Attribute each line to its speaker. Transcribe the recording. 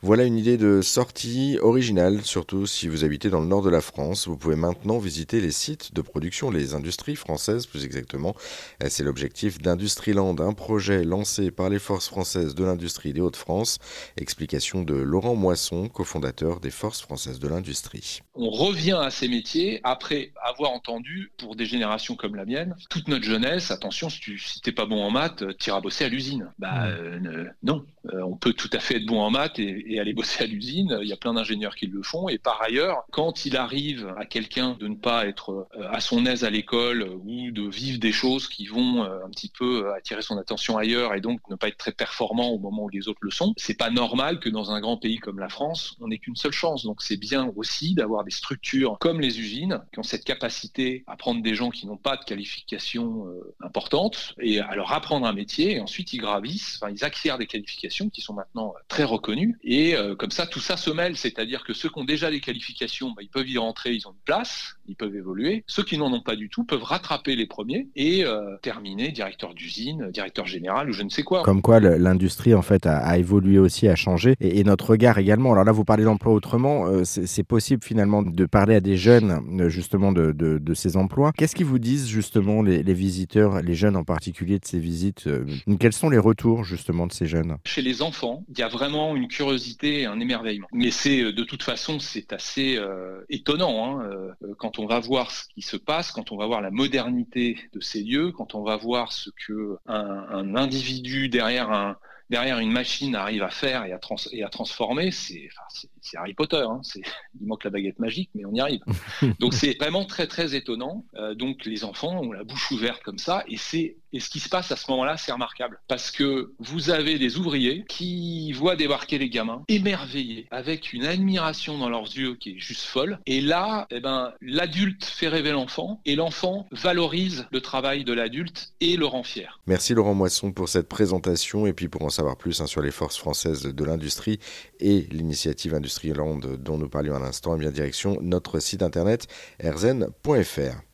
Speaker 1: Voilà une idée de sortie originale, surtout si vous habitez dans le nord de la France. Vous pouvez maintenant visiter les sites de production, les industries françaises plus exactement. C'est l'objectif d'Industriland, un projet lancé par les forces françaises de l'industrie des Hauts-de-France. Explication de Laurent Moisson, cofondateur des forces françaises de l'industrie.
Speaker 2: On revient à ces métiers après avoir entendu, pour des générations comme la mienne, toute notre jeunesse, attention, si tu si pas bon en maths, t'iras bosser à l'usine. Bah mmh. euh, non, euh, on peut tout à fait être bon en maths et et aller bosser à l'usine. Il y a plein d'ingénieurs qui le font. Et par ailleurs, quand il arrive à quelqu'un de ne pas être euh, à son aise à l'école ou de vivre des choses qui vont euh, un petit peu euh, attirer son attention ailleurs et donc ne pas être très performant au moment où les autres le sont, c'est pas normal que dans un grand pays comme la France, on n'ait qu'une seule chance. Donc c'est bien aussi d'avoir des structures comme les usines qui ont cette capacité à prendre des gens qui n'ont pas de qualification importante et à leur apprendre un métier et ensuite ils gravissent, enfin ils acquièrent des qualifications qui sont maintenant très reconnues et euh, comme ça, tout ça se mêle, c'est-à-dire que ceux qui ont déjà les qualifications, bah, ils peuvent y rentrer, ils ont une place, ils peuvent évoluer. Ceux qui n'en ont pas du tout peuvent rattraper les premiers et euh, terminer directeur d'usine, directeur général ou je ne sais quoi.
Speaker 1: Comme quoi l'industrie en fait a, évolué aussi, a changé et, notre regard également. Alors là, vous parlez d'emploi autrement, euh, c'est possible finalement de parler à des jeunes justement de, de, ces emplois. Qu'est-ce qu'ils vous disent justement les, les, visiteurs, les jeunes en particulier de ces visites Quels sont les retours justement de ces jeunes?
Speaker 2: Chez les enfants, il y a vraiment une curiosité un émerveillement. Mais c'est euh, de toute façon, c'est assez euh, étonnant hein, euh, quand on va voir ce qui se passe, quand on va voir la modernité de ces lieux, quand on va voir ce que un, individu derrière un derrière une machine arrive à faire et à, trans et à transformer, c'est Harry Potter. Hein, il manque la baguette magique, mais on y arrive. donc c'est vraiment très très étonnant. donc les enfants ont la bouche ouverte comme ça, et c'est et ce qui se passe à ce moment-là, c'est remarquable. Parce que vous avez des ouvriers qui voient débarquer les gamins, émerveillés, avec une admiration dans leurs yeux qui est juste folle. Et là, eh ben, l'adulte fait rêver l'enfant et l'enfant valorise le travail de l'adulte et le rend fier.
Speaker 1: Merci Laurent Moisson pour cette présentation. Et puis pour en savoir plus hein, sur les forces françaises de l'industrie et l'initiative Dont nous parlions à l'instant, eh bien direction notre site internet erzen.fr.